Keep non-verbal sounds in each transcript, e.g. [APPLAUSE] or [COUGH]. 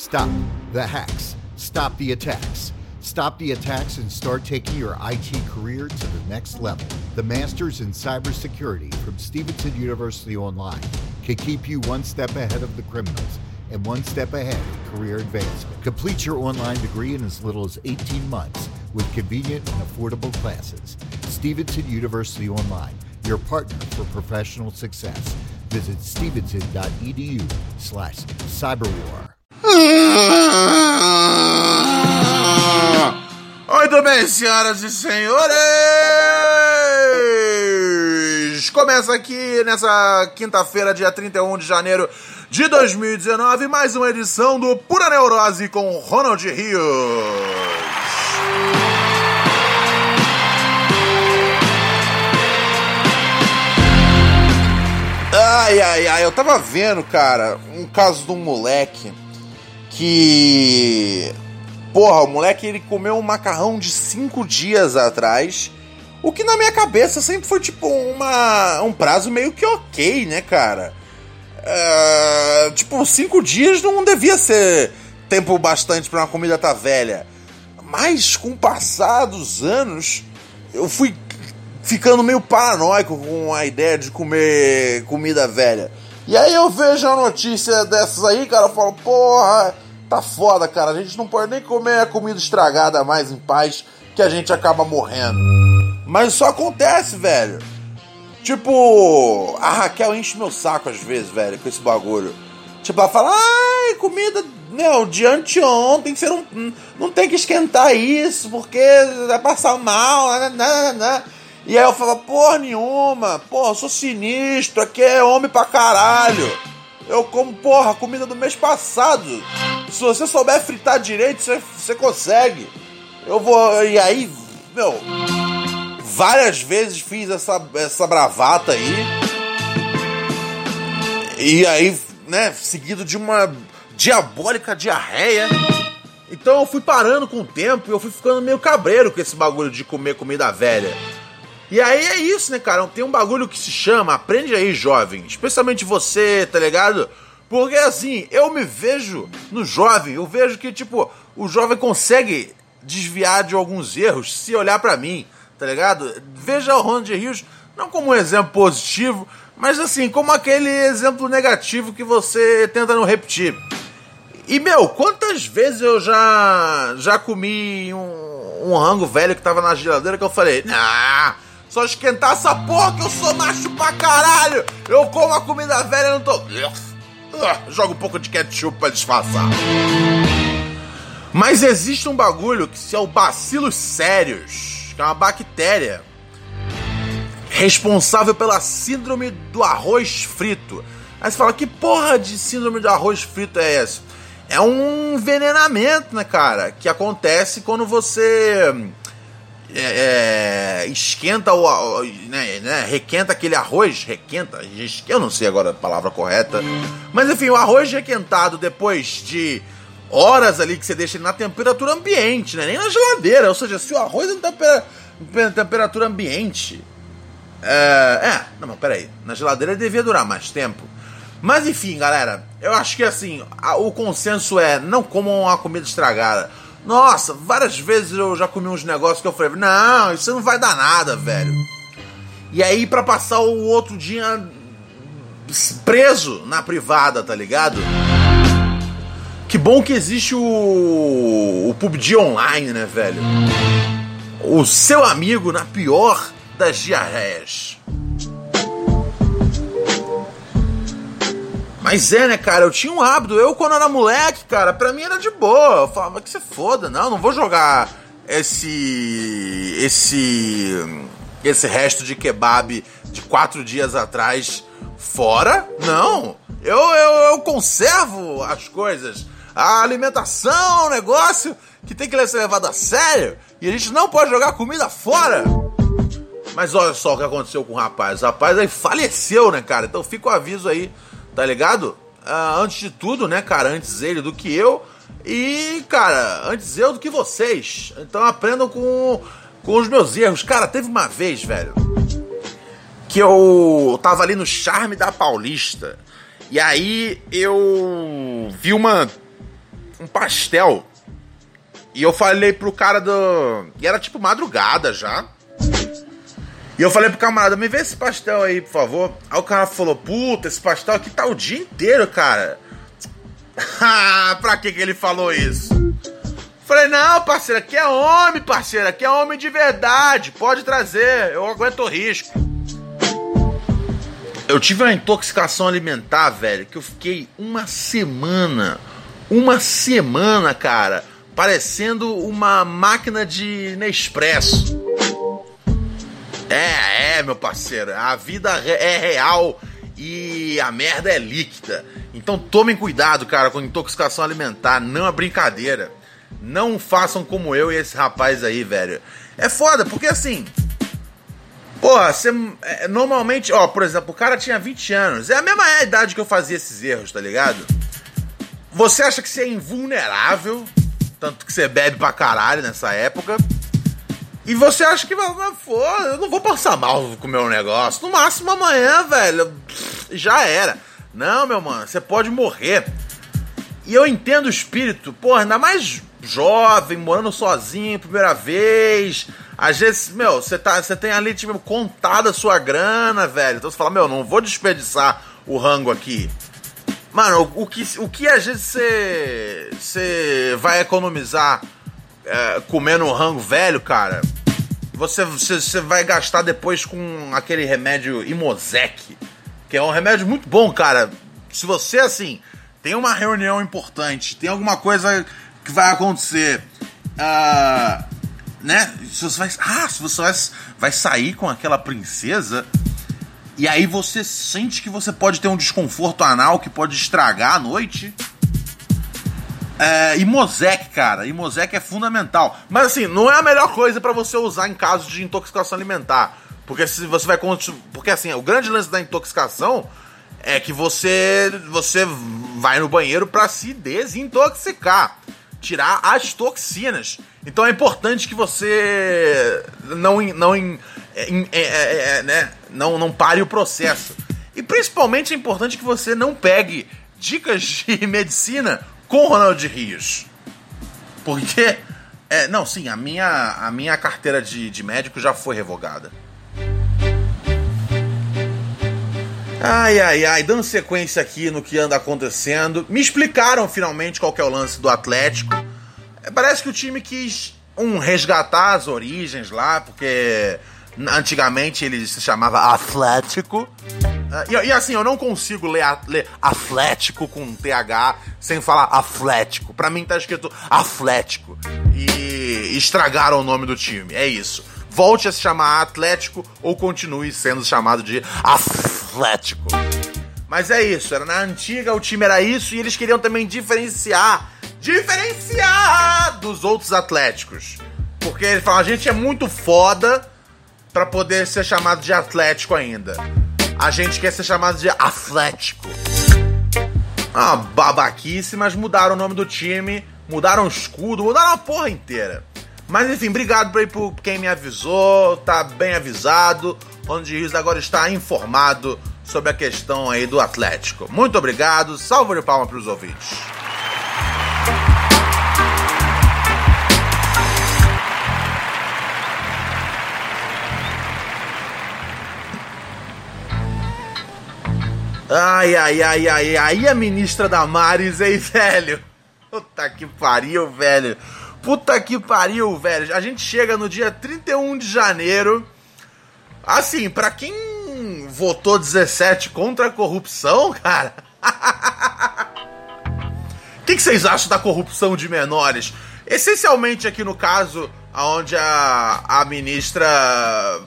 Stop the hacks. Stop the attacks. Stop the attacks and start taking your IT career to the next level. The Masters in Cybersecurity from Stevenson University Online can keep you one step ahead of the criminals and one step ahead of career advancement. Complete your online degree in as little as 18 months with convenient and affordable classes. Stevenson University Online, your partner for professional success. Visit stevenson.edu slash cyberwar. Muito bem, senhoras e senhores! Começa aqui nessa quinta-feira, dia 31 de janeiro de 2019, mais uma edição do Pura Neurose com Ronald Rios. Ai, ai, ai, eu tava vendo, cara, um caso de um moleque que. Porra, o moleque ele comeu um macarrão de cinco dias atrás. O que na minha cabeça sempre foi tipo uma, um prazo meio que ok, né, cara? Uh, tipo, cinco dias não devia ser tempo bastante para uma comida tá velha. Mas com o passar dos anos, eu fui ficando meio paranoico com a ideia de comer comida velha. E aí eu vejo a notícia dessas aí, cara, eu falo, porra, tá foda, cara. A gente não pode nem comer a comida estragada mais em paz, que a gente acaba morrendo. Mas isso acontece, velho. Tipo, a Raquel enche meu saco às vezes, velho, com esse bagulho. Tipo, ela fala, ai, comida, meu, de anteontem, você não, não tem que esquentar isso, porque vai passar mal, né, né, né. E aí eu falo, porra nenhuma, porra, eu sou sinistro, aqui é homem pra caralho. Eu como, porra, comida do mês passado. Se você souber fritar direito, você, consegue. Eu vou. E aí, meu. Várias vezes fiz essa, essa bravata aí. E aí, né, seguido de uma diabólica diarreia. Então eu fui parando com o tempo e eu fui ficando meio cabreiro com esse bagulho de comer comida velha. E aí é isso, né, cara? Tem um bagulho que se chama Aprende aí, jovem. Especialmente você, tá ligado? Porque assim, eu me vejo no jovem, eu vejo que, tipo, o jovem consegue desviar de alguns erros se olhar para mim, tá ligado? Veja o Ronald Rios não como um exemplo positivo, mas assim, como aquele exemplo negativo que você tenta não repetir. E, meu, quantas vezes eu já já comi um, um rango velho que tava na geladeira que eu falei, ah, só esquentar essa porra que eu sou macho pra caralho! Eu como a comida velha e não tô. Joga um pouco de ketchup pra disfarçar. Mas existe um bagulho que se é o bacilos sérios, que é uma bactéria responsável pela síndrome do arroz frito. Aí você fala, que porra de síndrome do arroz frito é essa? É um envenenamento, né, cara? Que acontece quando você é, é, esquenta o. Né, né, requenta aquele arroz. Requenta? Eu não sei agora a palavra correta. Mas enfim, o arroz requentado depois de horas ali que você deixa ele na temperatura ambiente, né? Nem na geladeira. Ou seja, se o arroz é na temperatura ambiente. É, é, não, mas peraí. Na geladeira devia durar mais tempo. Mas enfim, galera, eu acho que assim, a, o consenso é não comam uma comida estragada. Nossa, várias vezes eu já comi uns negócios que eu falei, não, isso não vai dar nada, velho. E aí, para passar o outro dia preso na privada, tá ligado? Que bom que existe o, o PUBG Online, né, velho? O seu amigo na pior das diarreias. Mas é, né, cara? Eu tinha um hábito. Eu, quando era moleque, cara, pra mim era de boa. Eu falava que você foda. Não, não vou jogar esse. Esse. Esse resto de kebab de quatro dias atrás fora. Não. Eu, eu, eu conservo as coisas. A alimentação é um negócio que tem que ser levado a sério. E a gente não pode jogar comida fora. Mas olha só o que aconteceu com o rapaz. O rapaz aí faleceu, né, cara? Então fica o aviso aí tá ligado? Uh, antes de tudo, né, cara? Antes ele do que eu. E, cara, antes eu do que vocês. Então aprendam com, com os meus erros. Cara, teve uma vez, velho, que eu tava ali no charme da Paulista. E aí eu vi uma um pastel. E eu falei pro cara do. E era tipo madrugada já. E eu falei pro camarada, me vê esse pastel aí, por favor. Aí o cara falou, puta, esse pastel aqui tá o dia inteiro, cara. [LAUGHS] pra que que ele falou isso? Falei, não, parceiro, aqui é homem, parceiro, aqui é homem de verdade. Pode trazer, eu aguento o risco. Eu tive uma intoxicação alimentar, velho, que eu fiquei uma semana, uma semana, cara, parecendo uma máquina de Nespresso. É, é, meu parceiro, a vida é real e a merda é líquida. Então tomem cuidado, cara, com intoxicação alimentar, não é brincadeira. Não façam como eu e esse rapaz aí, velho. É foda, porque assim. Porra, você. É, normalmente, ó, por exemplo, o cara tinha 20 anos. É a mesma idade que eu fazia esses erros, tá ligado? Você acha que você é invulnerável, tanto que você bebe pra caralho nessa época. E você acha que, foda, eu não vou passar mal com o meu negócio. No máximo amanhã, velho, já era. Não, meu mano, você pode morrer. E eu entendo o espírito, porra, ainda mais jovem, morando sozinho, primeira vez. Às vezes, meu, você tá, tem ali, tipo, contado a sua grana, velho. Então você fala, meu, não vou desperdiçar o rango aqui. Mano, o, o que, o que às vezes você, você vai economizar é, comendo um rango velho, cara, você, você, você vai gastar depois com aquele remédio Imosec, que é um remédio muito bom, cara. Se você, assim, tem uma reunião importante, tem alguma coisa que vai acontecer, uh, né? Se você vai, ah, se você vai, vai sair com aquela princesa, e aí você sente que você pode ter um desconforto anal que pode estragar a noite. É, e Mosec, cara, e Mosec é fundamental. Mas assim, não é a melhor coisa para você usar em caso de intoxicação alimentar. Porque se você vai porque assim, o grande lance da intoxicação é que você você vai no banheiro para se desintoxicar, tirar as toxinas. Então é importante que você não não é, é, é, é, né, não não pare o processo. E principalmente é importante que você não pegue dicas de [LAUGHS] medicina com Ronald Rios. Porque. É, não, sim, a minha, a minha carteira de, de médico já foi revogada. Ai, ai, ai, dando sequência aqui no que anda acontecendo. Me explicaram finalmente qual é o lance do Atlético. É, parece que o time quis um resgatar as origens lá, porque antigamente ele se chamava Atlético. Uh, e, e, assim, eu não consigo ler, ler Atlético com TH sem falar Atlético. Pra mim tá escrito Atlético. E estragaram o nome do time. É isso. Volte a se chamar Atlético ou continue sendo chamado de Atlético. Mas é isso, era na antiga o time era isso e eles queriam também diferenciar, diferenciar dos outros Atléticos. Porque ele fala, a gente é muito foda para poder ser chamado de Atlético ainda a gente quer ser chamado de Atlético. Ah, babaquice, mas mudaram o nome do time, mudaram o escudo, mudaram a porra inteira. Mas enfim, obrigado por quem me avisou, tá bem avisado. Onde Rios agora está informado sobre a questão aí do Atlético. Muito obrigado, salve de palma para os ouvintes. Ai, ai, ai, ai, ai, a ministra Damares, hein, velho? Puta que pariu, velho. Puta que pariu, velho. A gente chega no dia 31 de janeiro. Assim, para quem votou 17 contra a corrupção, [LAUGHS] cara. O que, que, vocês acham da corrupção de menores? Essencialmente aqui no caso, onde a, a ministra,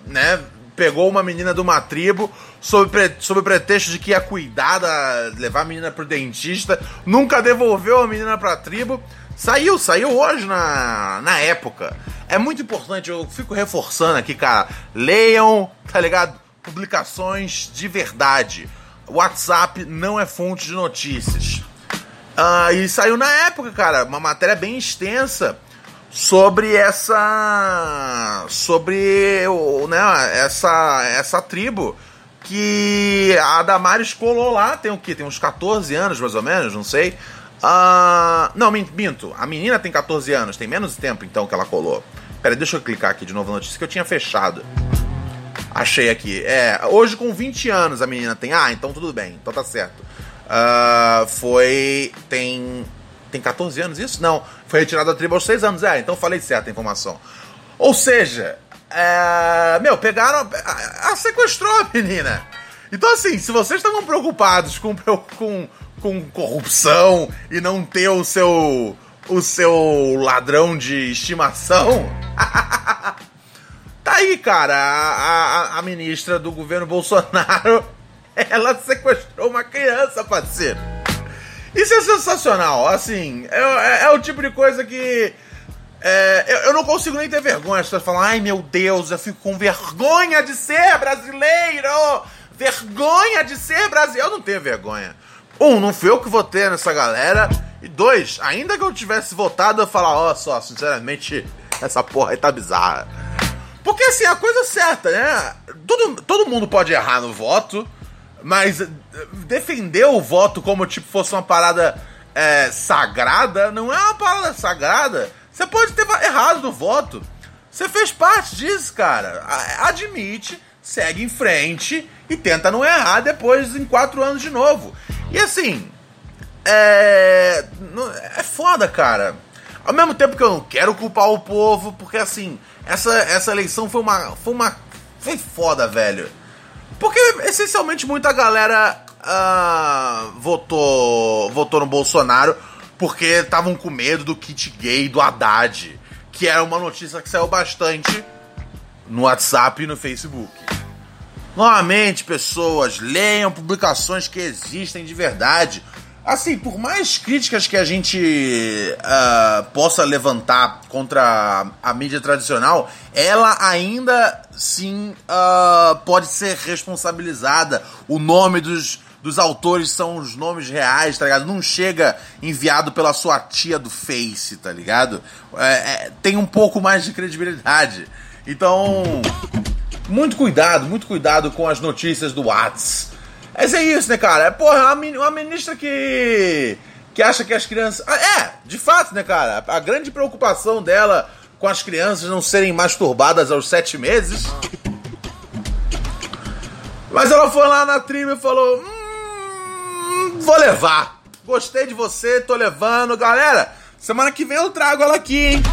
né, pegou uma menina de uma tribo sob, pre, sob o pretexto de que ia cuidar, da, levar a menina pro dentista, nunca devolveu a menina pra tribo. Saiu, saiu hoje na, na época. É muito importante, eu fico reforçando aqui, cara. Leiam, tá ligado? Publicações de verdade. WhatsApp não é fonte de notícias. Uh, e saiu na época, cara, uma matéria bem extensa sobre essa sobre né, essa essa tribo que a Damares colou lá, tem o que? Tem uns 14 anos mais ou menos, não sei. Uh, não, minto. A menina tem 14 anos, tem menos tempo então que ela colou. Pera, deixa eu clicar aqui de novo na notícia que eu tinha fechado. Achei aqui. É, hoje com 20 anos a menina tem. Ah, então tudo bem, então tá certo. Uh, foi. Tem. Tem 14 anos isso? Não. Foi retirada da tribo aos 6 anos. É, então falei certa a informação. Ou seja, é, meu, pegaram. A, a sequestrou a menina. Então, assim, se vocês estavam preocupados com, com, com corrupção e não ter o seu. o seu ladrão de estimação. [LAUGHS] tá aí, cara. A, a, a ministra do governo Bolsonaro. [LAUGHS] Ela sequestrou uma criança, parceiro. Isso é sensacional. Assim, é, é, é o tipo de coisa que é, eu, eu, não consigo nem ter vergonha. As pessoas falam, ai meu Deus, eu fico com vergonha de ser brasileiro! Vergonha de ser brasileiro! Eu não tenho vergonha. Um, não fui eu que votei nessa galera. E dois, ainda que eu tivesse votado, eu falar, ó, oh, só, sinceramente, essa porra aí tá bizarra. Porque assim, é a coisa certa, né? Todo, todo mundo pode errar no voto, mas defender o voto como tipo fosse uma parada é, sagrada não é uma parada sagrada. Você pode ter errado no voto. Você fez parte disso, cara. Admite, segue em frente e tenta não errar depois em quatro anos de novo. E assim, é. É foda, cara. Ao mesmo tempo que eu não quero culpar o povo, porque assim, essa, essa eleição foi uma. Foi uma. Foi foda, velho. Porque essencialmente muita galera uh, votou, votou no Bolsonaro porque estavam com medo do kit gay do Haddad, que era uma notícia que saiu bastante no WhatsApp e no Facebook. Novamente, pessoas, leiam publicações que existem de verdade. Assim, por mais críticas que a gente uh, possa levantar contra a, a, mídia tradicional, ela ainda sim uh, pode ser responsabilizada. O nome dos, dos autores são os nomes reais, tá ligado? Não chega enviado pela sua tia do Face, tá ligado? É, é, tem um pouco mais de credibilidade. Então, muito cuidado, muito cuidado com as notícias do Whats. Mas é isso, né, cara? É, porra, uma ministra que. que acha que as crianças. Ah, é, de fato, né, cara? A grande preocupação dela com as crianças não serem masturbadas aos sete meses. Mas ela foi lá na tribo e falou: hum, vou levar. Gostei de você, tô levando. Galera, semana que vem eu trago ela aqui, hein?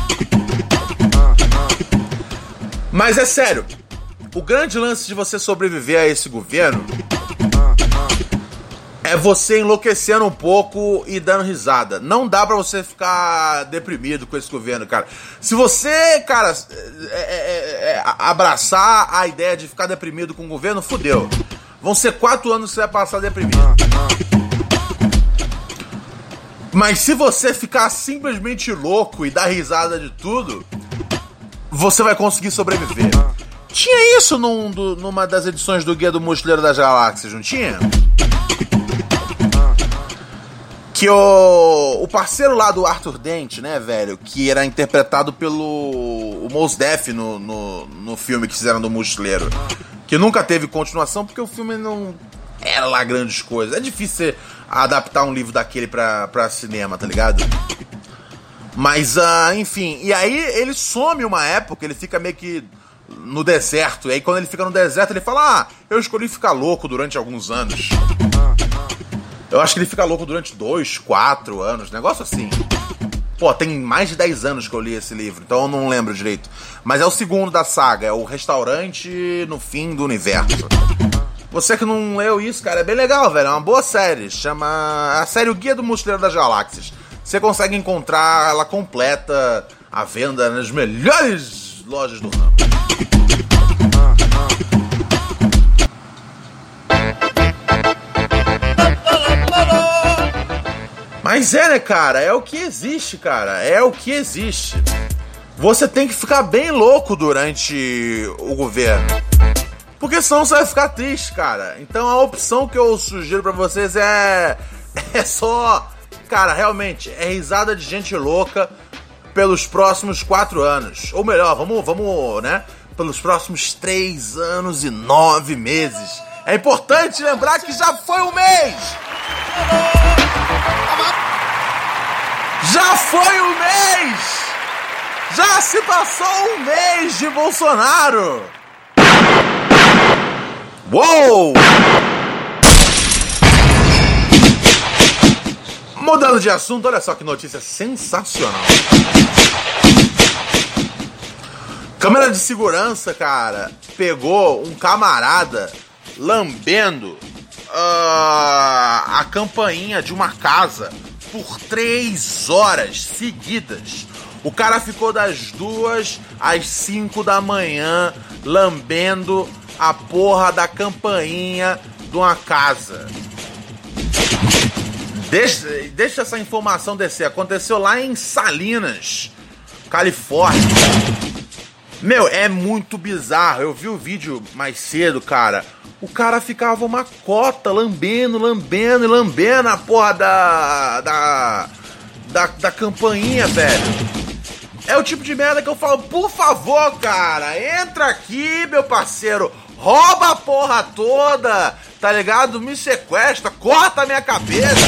Mas é sério, o grande lance de você sobreviver a esse governo é você enlouquecendo um pouco e dando risada. Não dá para você ficar deprimido com esse governo, cara. Se você, cara, é, é, é, é abraçar a ideia de ficar deprimido com o governo, fudeu. Vão ser quatro anos que você vai passar deprimido. Mas se você ficar simplesmente louco e dar risada de tudo, você vai conseguir sobreviver. Tinha isso num, do, numa das edições do Guia do Mochileiro das Galáxias, não tinha? Que o, o parceiro lá do Arthur Dent, né, velho? Que era interpretado pelo o Mos Def no, no, no filme que fizeram do Mochileiro. Que nunca teve continuação porque o filme não era lá grandes coisas. É difícil adaptar um livro daquele pra, pra cinema, tá ligado? Mas, uh, enfim, e aí ele some uma época, ele fica meio que no deserto. E aí quando ele fica no deserto, ele fala: Ah, eu escolhi ficar louco durante alguns anos. Eu acho que ele fica louco durante dois, quatro anos, negócio assim. Pô, tem mais de 10 anos que eu li esse livro, então eu não lembro direito. Mas é o segundo da saga, é o restaurante no fim do universo. Você que não leu isso, cara, é bem legal, velho. É uma boa série. Chama a série O Guia do Mochileiro das Galáxias. Você consegue encontrar ela completa à venda nas melhores lojas do ramo. Mas é, né, cara? É o que existe, cara. É o que existe. Você tem que ficar bem louco durante o governo. Porque senão você vai ficar triste, cara. Então a opção que eu sugiro para vocês é. [LAUGHS] É só. Cara, realmente, é risada de gente louca pelos próximos quatro anos. Ou melhor, vamos, vamos, né? Pelos próximos três anos e nove meses. É importante lembrar que já foi um mês! Já foi um mês! Já se passou um mês de Bolsonaro! Uou! Mudando de assunto, olha só que notícia sensacional. Câmera de segurança, cara, pegou um camarada lambendo uh, a campainha de uma casa por três horas seguidas. O cara ficou das duas às cinco da manhã lambendo a porra da campainha de uma casa. Deixa, deixa essa informação descer. Aconteceu lá em Salinas, Califórnia. Meu, é muito bizarro. Eu vi o vídeo mais cedo, cara. O cara ficava uma cota lambendo, lambendo e lambendo a porra da. da. da, da campainha, velho. É o tipo de merda que eu falo, por favor, cara, entra aqui, meu parceiro, rouba a porra toda, tá ligado? Me sequestra, corta a minha cabeça.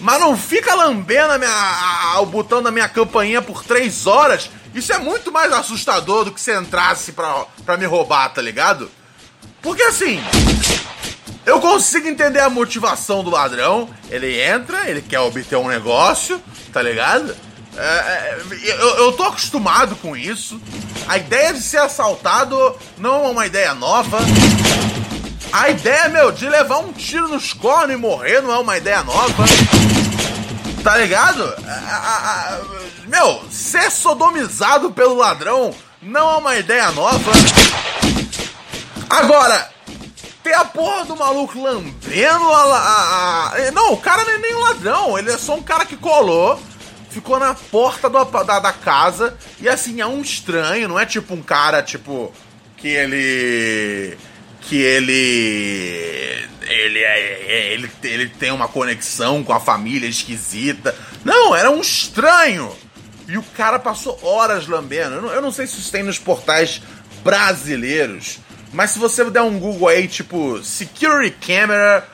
Mas não fica lambendo a minha, a, o botão da minha campainha por três horas isso é muito mais assustador do que se entrasse pra, pra me roubar, tá ligado? Porque assim, eu consigo entender a motivação do ladrão. Ele entra, ele quer obter um negócio, tá ligado? É, é, eu, eu tô acostumado com isso. A ideia de ser assaltado não é uma ideia nova. A ideia, meu, de levar um tiro nos cornos e morrer não é uma ideia nova. Tá ligado? A, a, a, meu, ser sodomizado pelo ladrão não é uma ideia nova. Agora, ter a porra do maluco lambendo a, a, Não, o cara não é nem um ladrão, ele é só um cara que colou, ficou na porta do, da, da casa, e assim, é um estranho, não é tipo um cara, tipo, que ele que ele ele, é, é, ele ele tem uma conexão com a família esquisita. Não, era um estranho. E o cara passou horas lambendo. Eu não, eu não sei se isso tem nos portais brasileiros, mas se você der um Google aí, tipo Security Camera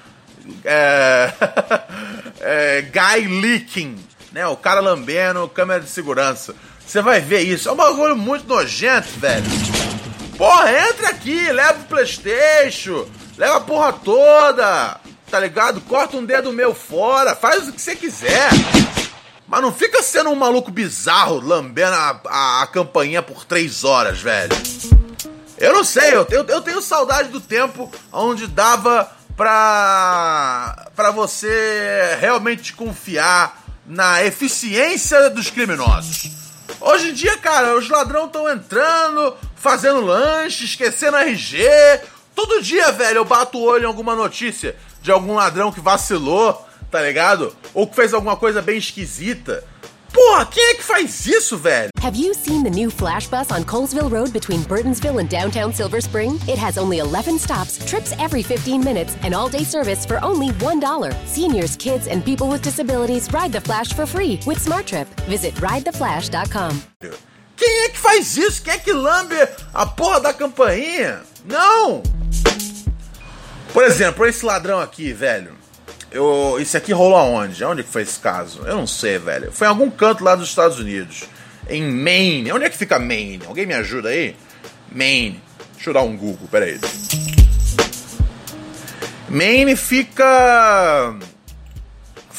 é, [LAUGHS] é, Guy Leaking, né? O cara lambendo, câmera de segurança. Você vai ver isso. É um bagulho muito nojento, velho. Porra, entra aqui, leva o Playstation, leva a porra toda, tá ligado? Corta um dedo meu fora, faz o que você quiser. Mas não fica sendo um maluco bizarro lambendo a, a, a campainha por três horas, velho. Eu não sei, eu, eu, eu tenho saudade do tempo onde dava pra, pra você realmente confiar na eficiência dos criminosos. Hoje em dia, cara, os ladrões estão entrando, fazendo lanche, esquecendo RG. Todo dia, velho, eu bato o olho em alguma notícia de algum ladrão que vacilou, tá ligado? Ou que fez alguma coisa bem esquisita. Porra, quem é que faz isso, velho? Have you seen the new Flash Bus on Colesville Road between Burtonsville and downtown Silver Spring? It has only 11 stops, trips every 15 minutes, and all day service for only $1. Seniors, kids, and people with disabilities ride the Flash for free with SmartTrip. Visit ridetheflash.com. Quem é que faz isso? Quem é que lambe a porra da campainha? Não! Por exemplo, esse ladrão aqui, velho. Eu, esse aqui rolou aonde? Onde que foi esse caso? Eu não sei, velho. Foi em algum canto lá dos Estados Unidos. Em Maine. Onde é que fica Maine? Alguém me ajuda aí? Maine. Deixa eu dar um Google, peraí. Maine fica.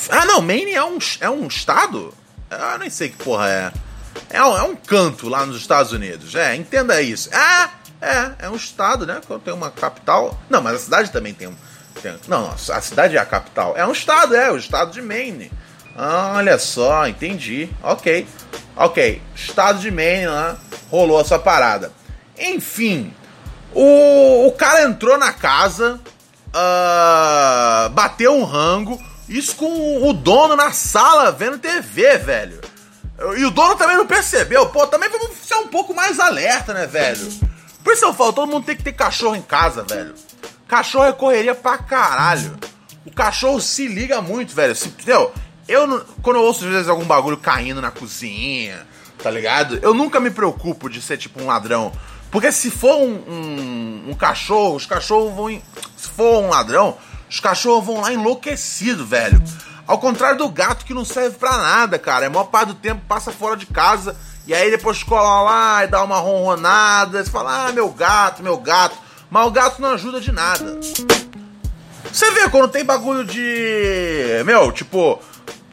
Ah, não, Maine é um, é um estado? Ah, nem sei que porra é. É um, é um canto lá nos Estados Unidos. É, entenda isso. É, é, é um estado, né? Tem uma capital. Não, mas a cidade também tem um. Tem, não, a cidade é a capital. É um estado, é, o estado de Maine. Ah, olha só, entendi. Ok. Ok. Estado de Maine lá, rolou essa parada. Enfim, o, o cara entrou na casa, uh, bateu um rango, isso com o dono na sala vendo TV, velho. E o dono também não percebeu. Pô, também vamos ser um pouco mais alerta, né, velho? Por isso eu falo, todo mundo tem que ter cachorro em casa, velho. Cachorro é correria pra caralho. O cachorro se liga muito, velho. Se, entendeu? Eu, quando eu ouço às vezes algum bagulho caindo na cozinha, tá ligado? Eu nunca me preocupo de ser tipo um ladrão. Porque se for um, um, um cachorro, os cachorros vão. Se for um ladrão, os cachorros vão lá enlouquecido, velho. Ao contrário do gato que não serve para nada, cara. É a maior parte do tempo passa fora de casa e aí depois cola lá e dá uma ronronada. Você fala, ah, meu gato, meu gato. Mas o gato não ajuda de nada. Você vê quando tem bagulho de. Meu, tipo,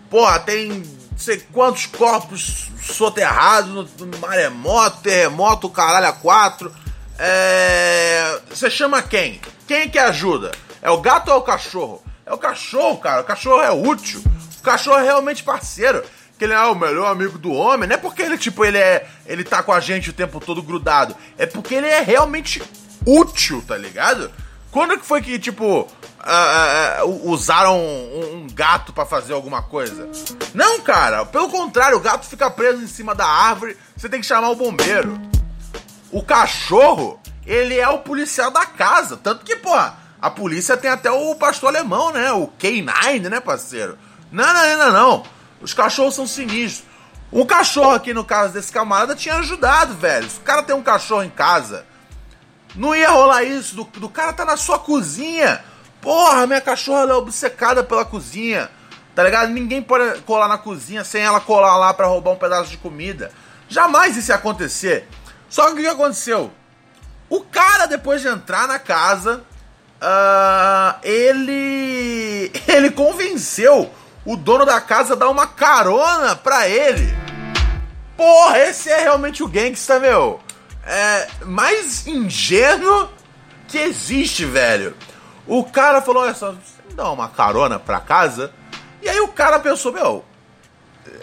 porra, tem não sei quantos corpos soterrados no, maremoto, terremoto, caralho, a quatro. É. Você chama quem? Quem que ajuda? É o gato ou é o cachorro? É o cachorro, cara. O cachorro é útil. O cachorro é realmente parceiro. Que ele é o melhor amigo do homem. Não é porque ele, tipo, ele é. Ele tá com a gente o tempo todo grudado. É porque ele é realmente útil, tá ligado? Quando que foi que, tipo, uh, uh, usaram um, um gato para fazer alguma coisa? Não, cara. Pelo contrário, o gato fica preso em cima da árvore. Você tem que chamar o bombeiro. O cachorro, ele é o policial da casa. Tanto que, pô, a polícia tem até o pastor alemão, né? O K9, né, parceiro? Não, não, não, não. Os cachorros são sinistros. Um cachorro aqui, no caso desse camarada, tinha ajudado, velho. Se o cara tem um cachorro em casa, não ia rolar isso. Do, do cara tá na sua cozinha. Porra, minha cachorra é obcecada pela cozinha. Tá ligado? Ninguém pode colar na cozinha sem ela colar lá para roubar um pedaço de comida. Jamais isso ia acontecer. Só que o que aconteceu? O cara, depois de entrar na casa, uh, ele. [LAUGHS] Ele convenceu o dono da casa a dar uma carona pra ele. Porra, esse é realmente o gangsta, meu. É mais ingênuo que existe, velho. O cara falou: olha só, dá uma carona pra casa? E aí o cara pensou: meu,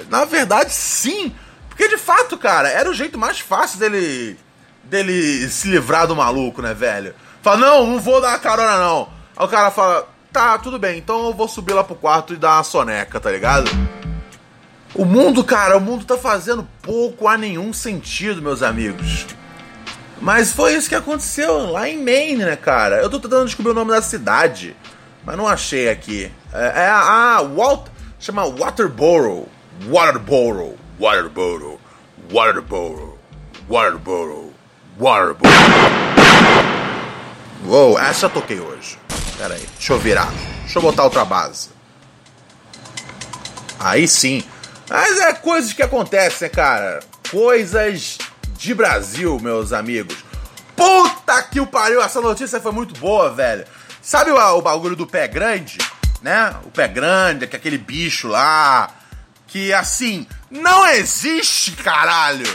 na verdade, sim. Porque de fato, cara, era o jeito mais fácil dele dele se livrar do maluco, né, velho? Fala, não, não vou dar uma carona, não. Aí o cara fala, tá, tudo bem, então eu vou subir lá pro quarto e dar uma soneca, tá ligado? O mundo, cara, o mundo tá fazendo pouco a nenhum sentido, meus amigos. Mas foi isso que aconteceu lá em Maine, né, cara? Eu tô tentando descobrir o nome da cidade, mas não achei aqui. É, é a. Walt, chama Waterboro. Waterboro. Waterboro. Waterboro. Waterboro. Waterboro. Uou, essa eu toquei hoje. Pera aí, deixa eu virar. Deixa eu botar outra base. Aí sim. Mas é coisas que acontecem, cara. Coisas de Brasil, meus amigos. Puta que o pariu, essa notícia foi muito boa, velho. Sabe o, o bagulho do pé grande? Né? O pé grande, que é aquele bicho lá. Que assim, não existe, caralho!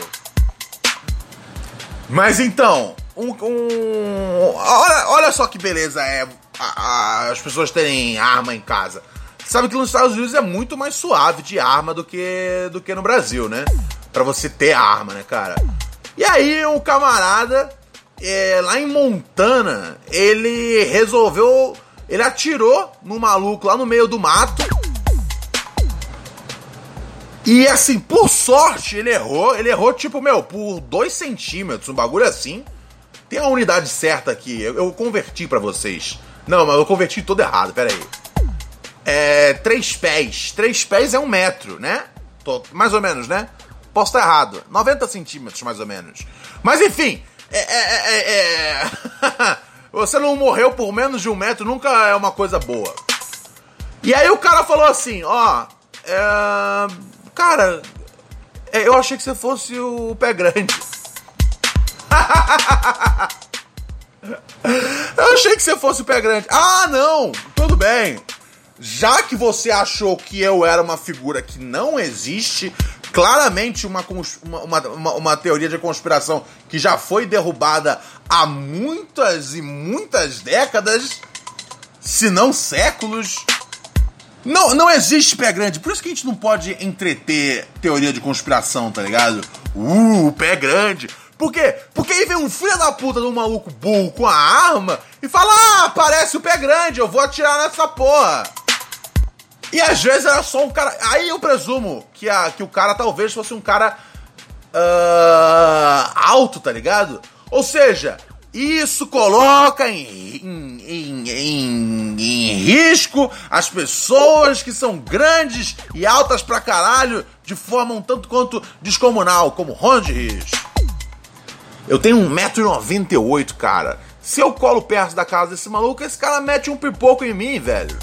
Mas então, um, um, olha, olha só que beleza é a, a, as pessoas terem arma em casa. Sabe que nos Estados Unidos é muito mais suave de arma do que, do que no Brasil, né? Pra você ter arma, né, cara? E aí, um camarada é, lá em Montana, ele resolveu. Ele atirou no maluco lá no meio do mato. E assim, por sorte, ele errou. Ele errou, tipo, meu, por 2 centímetros, um bagulho assim. Tem a unidade certa aqui. Eu, eu converti para vocês. Não, mas eu converti todo errado, pera aí. É. Três pés. Três pés é um metro, né? Tô, mais ou menos, né? Posso estar errado. 90 centímetros, mais ou menos. Mas enfim. É. é, é, é... é. [LAUGHS] Você não morreu por menos de um metro nunca é uma coisa boa. E aí o cara falou assim: ó. É... Cara, é, eu achei que você fosse o pé grande. [LAUGHS] Eu achei que você fosse o pé grande. Ah, não! Tudo bem. Já que você achou que eu era uma figura que não existe, claramente uma, uma, uma, uma, teoria de conspiração que já foi derrubada há muitas e muitas décadas, se não séculos. Não, não existe pé grande. Por isso que a gente não pode entreter teoria de conspiração, tá ligado? Uh, pé grande. Por quê? Porque aí vem um filho da puta de um maluco burro com a arma e fala: Ah, parece o pé grande, eu vou atirar nessa porra. E às vezes era só um cara. Aí eu presumo que, a, que o cara talvez fosse um cara uh, alto, tá ligado? Ou seja, isso coloca em, em, em, em, risco as pessoas que são grandes e altas pra caralho de forma um tanto quanto descomunal, como Ron Rios. Eu tenho 1,98m, cara. Se eu colo perto da casa desse maluco, esse cara mete um pipoco em mim, velho.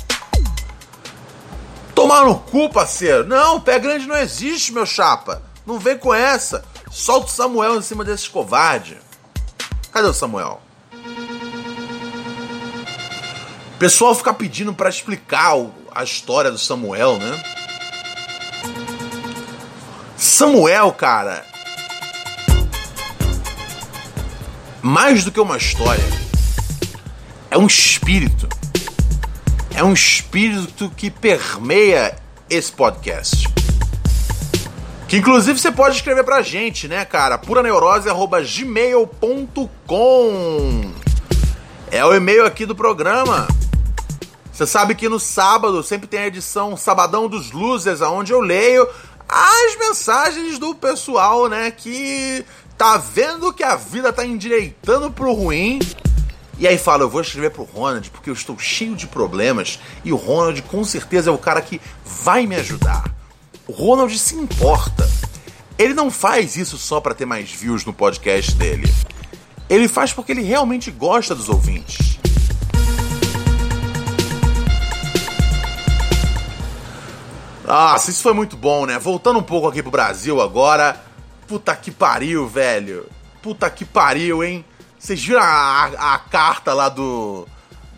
Tomar no cu, parceiro. Não, pé grande não existe, meu chapa. Não vem com essa. Solta o Samuel em cima desse covarde. Cadê o Samuel? O pessoal fica pedindo para explicar a história do Samuel, né? Samuel, cara, mais do que uma história, é um espírito. É um espírito que permeia esse podcast. Que inclusive você pode escrever pra gente, né, cara? puraneurose.gmail.com É o e-mail aqui do programa. Você sabe que no sábado sempre tem a edição Sabadão dos Losers, onde eu leio as mensagens do pessoal, né, que tá vendo que a vida tá endireitando pro ruim. E aí fala, eu vou escrever pro Ronald porque eu estou cheio de problemas e o Ronald com certeza é o cara que vai me ajudar. O Ronald se importa. Ele não faz isso só para ter mais views no podcast dele. Ele faz porque ele realmente gosta dos ouvintes. Nossa, isso foi muito bom, né? Voltando um pouco aqui pro Brasil agora. Puta que pariu, velho. Puta que pariu, hein? Vocês viram a, a, carta lá do,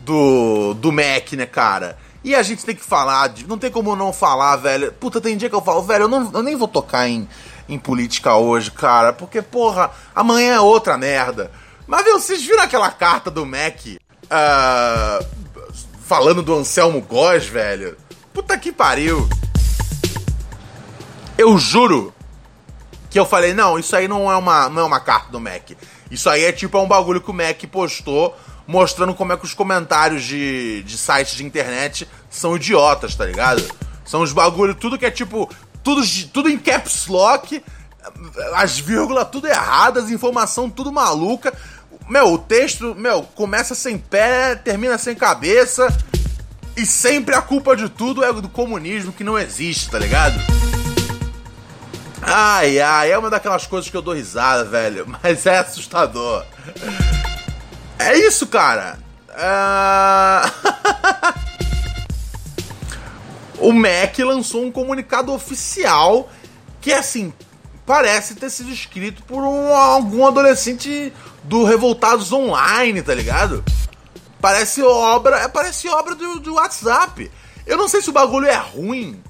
do. do Mac, né, cara? E a gente tem que falar, não tem como não falar, velho. Puta, tem dia que eu falo, velho, eu, não, eu nem vou tocar em, em política hoje, cara, porque, porra, amanhã é outra merda. Mas, viu, vocês viram aquela carta do Mac uh, falando do Anselmo Góes, velho? Puta que pariu. Eu juro que eu falei, não, isso aí não é uma, não é uma carta do Mac. Isso aí é tipo é um bagulho que o Mac postou mostrando como é que os comentários de, de sites de internet são idiotas, tá ligado? São os bagulho, tudo que é tipo. Tudo, tudo em caps lock, as vírgulas tudo erradas, informação tudo maluca. Meu, o texto, meu, começa sem pé, termina sem cabeça. E sempre a culpa de tudo é do comunismo que não existe, tá ligado? Ai, ai, é uma daquelas coisas que eu dou risada, velho. [LAUGHS] Mas é assustador. É isso, cara. Uh... [LAUGHS] o Mac lançou um comunicado oficial que, assim, parece ter sido escrito por um, algum adolescente do Revoltados Online, tá ligado? Parece obra, parece obra do, do WhatsApp. Eu não sei se o bagulho é ruim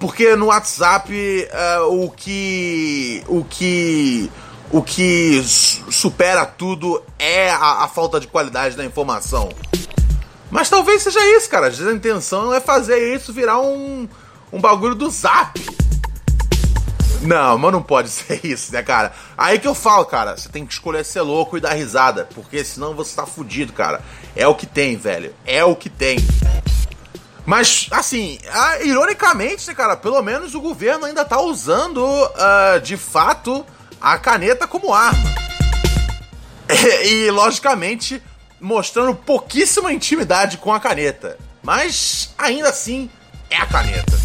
porque no WhatsApp uh, o que. O que. O que supera tudo é a, a, falta de qualidade da informação. Mas talvez seja isso, cara. A intenção é fazer isso virar um, um bagulho do zap. Não, mas não pode [LAUGHS] ser isso, né, cara? Aí que eu falo, cara, você tem que escolher ser louco e dar risada, porque senão você tá fudido, cara. É o que tem, velho. É o que tem. Mas, assim, ironicamente, né, cara, pelo menos o governo ainda tá usando, uh, de fato, a caneta como arma. E, [LAUGHS] e, logicamente, mostrando pouquíssima intimidade com a caneta. Mas, ainda assim, é a caneta.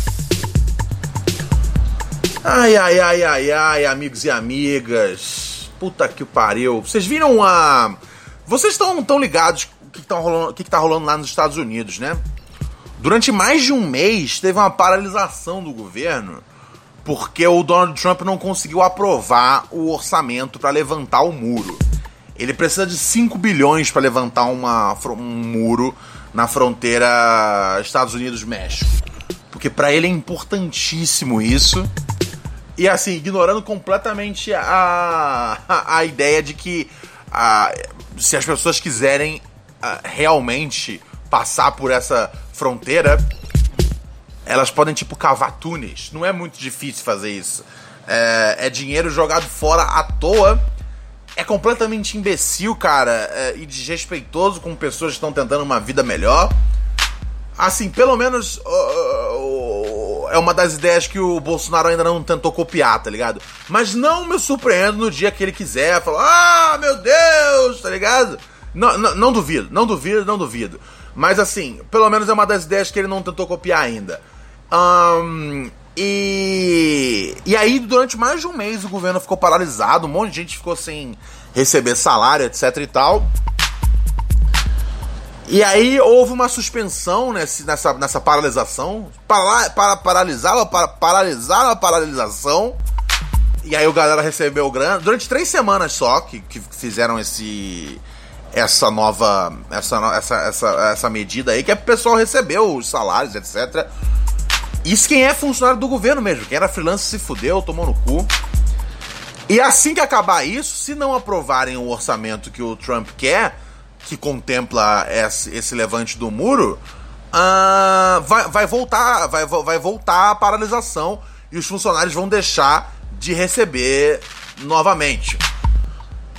Ai, ai, ai, ai, ai, amigos e amigas. Puta que pariu. Vocês viram a. Vocês estão tão ligados o que, que, tá rolando, o que, que tá rolando lá nos Estados Unidos, né? Durante mais de um mês teve uma paralisação do governo porque o Donald Trump não conseguiu aprovar o orçamento para levantar o muro. Ele precisa de 5 bilhões para levantar uma, um muro na fronteira Estados Unidos-México. Porque para ele é importantíssimo isso. E assim, ignorando completamente a, a, ideia de que a, se as pessoas quiserem a, realmente passar por essa fronteira, elas podem, tipo, cavar túneis. Não é muito difícil fazer isso. É, é dinheiro jogado fora à toa. É completamente imbecil, cara, é, e desrespeitoso com pessoas que estão tentando uma vida melhor. Assim, pelo menos é uma das ideias que o Bolsonaro ainda não tentou copiar, tá ligado? Mas não me surpreendo no dia que ele quiser falar, ah, meu Deus, tá ligado? Não, não, não duvido, não duvido, não duvido. Mas assim, pelo menos é uma das ideias que ele não tentou copiar ainda. Um, e, e aí, durante mais de um mês, o governo ficou paralisado, um monte de gente ficou sem receber salário, etc e tal. E aí houve uma suspensão nesse, nessa, nessa paralisação. Para, para paralisar, para paralisar a paralisação. E aí o galera recebeu grana. Durante três semanas só que, que fizeram esse. Essa nova. Essa, essa, essa, essa medida aí, que é pro pessoal receber os salários, etc. Isso quem é funcionário do governo mesmo. Quem era freelancer se fudeu, tomou no cu. E assim que acabar isso, se não aprovarem o orçamento que o Trump quer, que contempla esse, esse levante do muro, uh, vai, vai, voltar, vai, vai voltar a paralisação e os funcionários vão deixar de receber novamente.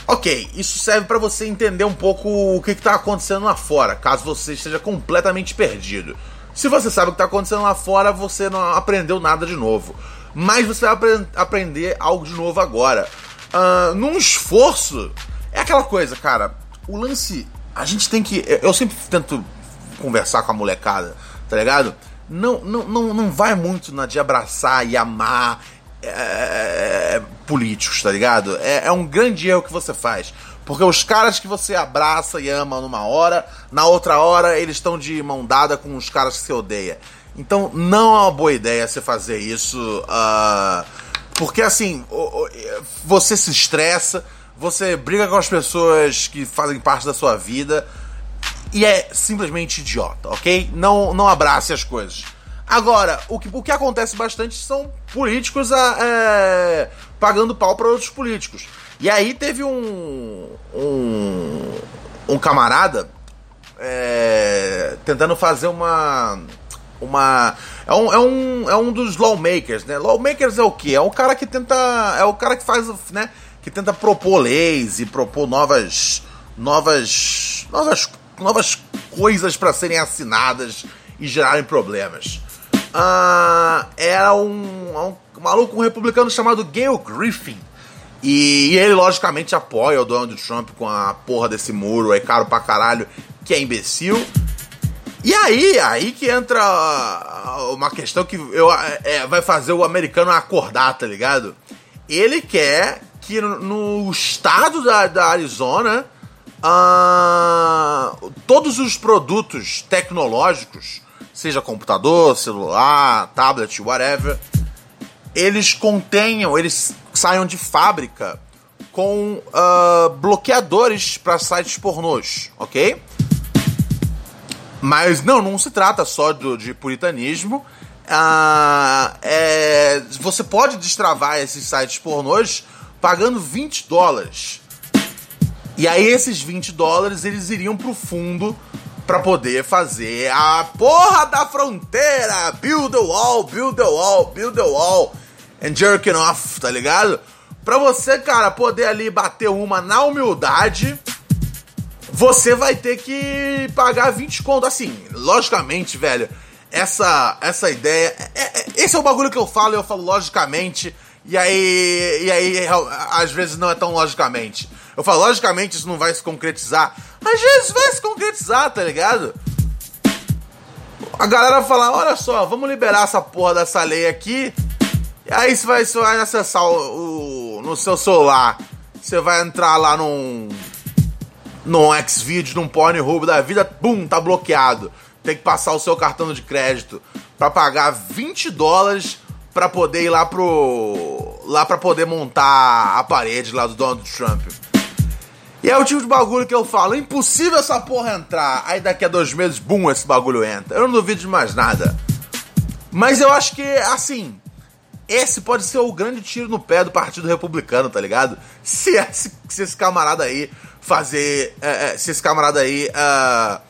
Ok, isso serve para você entender um pouco o que está acontecendo lá fora, caso você esteja completamente perdido. Se você sabe o que está acontecendo lá fora, você não aprendeu nada de novo. Mas você vai aprender algo de novo agora. Uh, num esforço. É aquela coisa, cara. O lance a gente tem que. Eu sempre tento conversar com a molecada, tá ligado? Não, não, não, não vai muito na de abraçar e amar é, é, políticos, tá ligado? É, é um grande erro que você faz. Porque os caras que você abraça e ama numa hora, na outra hora eles estão de mão dada com os caras que você odeia. Então não é uma boa ideia você fazer isso. Uh, porque assim, você se estressa, você briga com as pessoas que fazem parte da sua vida e é simplesmente idiota, ok? Não, não abrace as coisas. Agora, o que, o que acontece bastante são políticos a, é, pagando pau para outros políticos. E aí teve um, um, um camarada é, tentando fazer uma. uma é um, é, um, é um dos lawmakers, né? Lawmakers é o que? É o cara que tenta. É o cara que faz. né? que tenta propor leis e propor novas novas novas novas coisas para serem assinadas e gerarem problemas. Uh, era um, um, maluco, um republicano chamado Gail Griffin. E, e, ele, logicamente, apoia o Donald Trump com a porra desse muro, é caro pra caralho, que é imbecil. E aí, aí que entra uma questão que eu, é, vai fazer o americano acordar, tá ligado? Ele quer que no, no estado da, da Arizona, uh, todos os produtos tecnológicos, seja computador, celular, tablet, whatever, eles contenham, eles saiam de fábrica com uh, bloqueadores para sites pornôs, ok? Mas não, não se trata só do, de puritanismo. Uh, é, você pode destravar esses sites pornôs pagando 20 dólares. E aí esses 20 dólares eles iriam pro fundo para poder fazer a porra da fronteira. Build the wall, build the wall, build the wall. And jerking off, tá ligado? Pra você, cara, poder ali bater uma na humildade, você vai ter que pagar 20 conto. Assim, logicamente, velho, essa, essa ideia. É, é, esse é o bagulho que eu falo, eu falo logicamente e aí, e aí, às vezes não é tão logicamente. Eu falo, logicamente isso não vai se concretizar. Às vezes vai se concretizar, tá ligado? A galera fala, olha só, vamos liberar essa porra dessa lei aqui. E aí você vai, você vai acessar o, o no seu celular. Você vai entrar lá num. num Xvideo, num Pornhub da vida, pum, tá bloqueado. Tem que passar o seu cartão de crédito para pagar 20 dólares para poder ir lá pro. lá para poder montar a parede lá do Donald Trump. E é o tipo de bagulho que eu falo, impossível essa porra entrar. Aí daqui a dois meses, bum, esse bagulho entra. Eu não duvido de mais nada. Mas eu acho que, assim, esse pode ser o grande tiro no pé do Partido Republicano, tá ligado? Se esse, se esse camarada aí fazer. É, é, se esse camarada aí uh,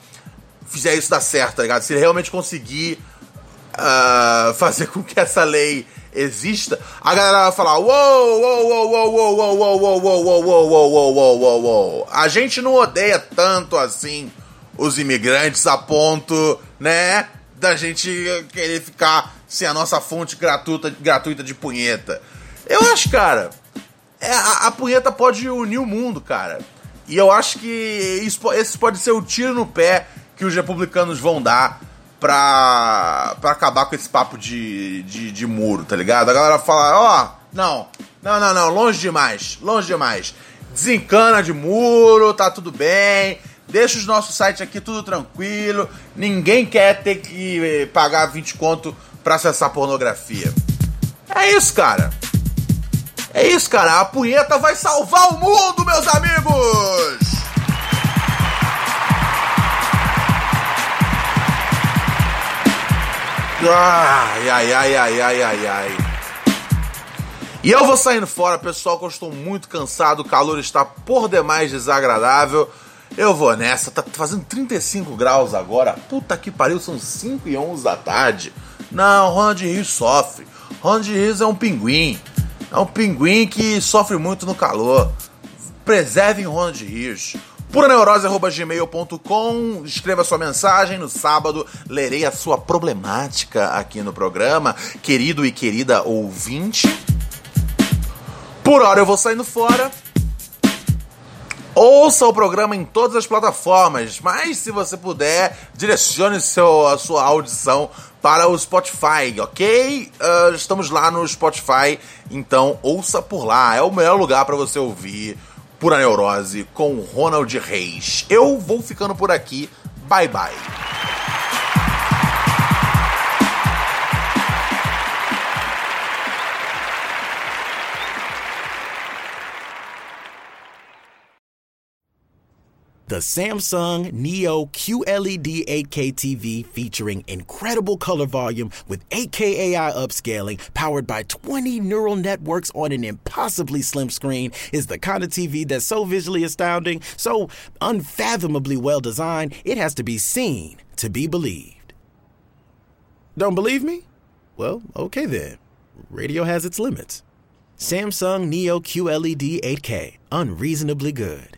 fizer isso dar certo, tá ligado? Se ele realmente conseguir uh, fazer com que essa lei exista, a galera vai falar: uou, uou, uou, uou, uou, uou, uou, uou, uou, uou, uou, uou, uou, uou, uou. A gente não odeia tanto assim os imigrantes a ponto, né, da gente querer ficar sem a nossa fonte gratuita, gratuita de punheta. Eu acho, cara, é, a, a punheta pode unir o mundo, cara. E eu acho que isso, esse pode ser o tiro no pé que os republicanos vão dar pra, pra acabar com esse papo de, de, de muro, tá ligado? A galera fala, ó, oh, não, não, não, não, longe demais, longe demais. Desencana de muro, tá tudo bem, Deixa o nosso site aqui tudo tranquilo. Ninguém quer ter que eh, pagar 20 conto pra acessar pornografia. É isso, cara. É isso, cara. A punheta vai salvar o mundo, meus amigos! Ai, ai, ai, ai, ai, ai, ai. E eu vou saindo fora, pessoal, que eu estou muito cansado, o calor está por demais desagradável. Eu vou nessa, tá fazendo 35 graus agora. Puta que pariu, são 5 e 11 da tarde. Não, Ronald Rios sofre. Ronald Rios é um pinguim. É um pinguim que sofre muito no calor. Preservem Ronald Rios puraneurose.gmail.com. Escreva sua mensagem. No sábado lerei a sua problemática aqui no programa, querido e querida ouvinte. Por hora eu vou saindo fora. Ouça o programa em todas as plataformas, mas se você puder, direcione seu, a sua audição para o Spotify, ok? Uh, estamos lá no Spotify, então ouça por lá. É o melhor lugar para você ouvir Pura Neurose com Ronald Reis. Eu vou ficando por aqui. Bye bye. The Samsung Neo QLED 8K TV featuring incredible color volume with 8K AI upscaling powered by 20 neural networks on an impossibly slim screen is the kind of TV that's so visually astounding, so unfathomably well designed, it has to be seen to be believed. Don't believe me? Well, okay then. Radio has its limits. Samsung Neo QLED 8K, unreasonably good.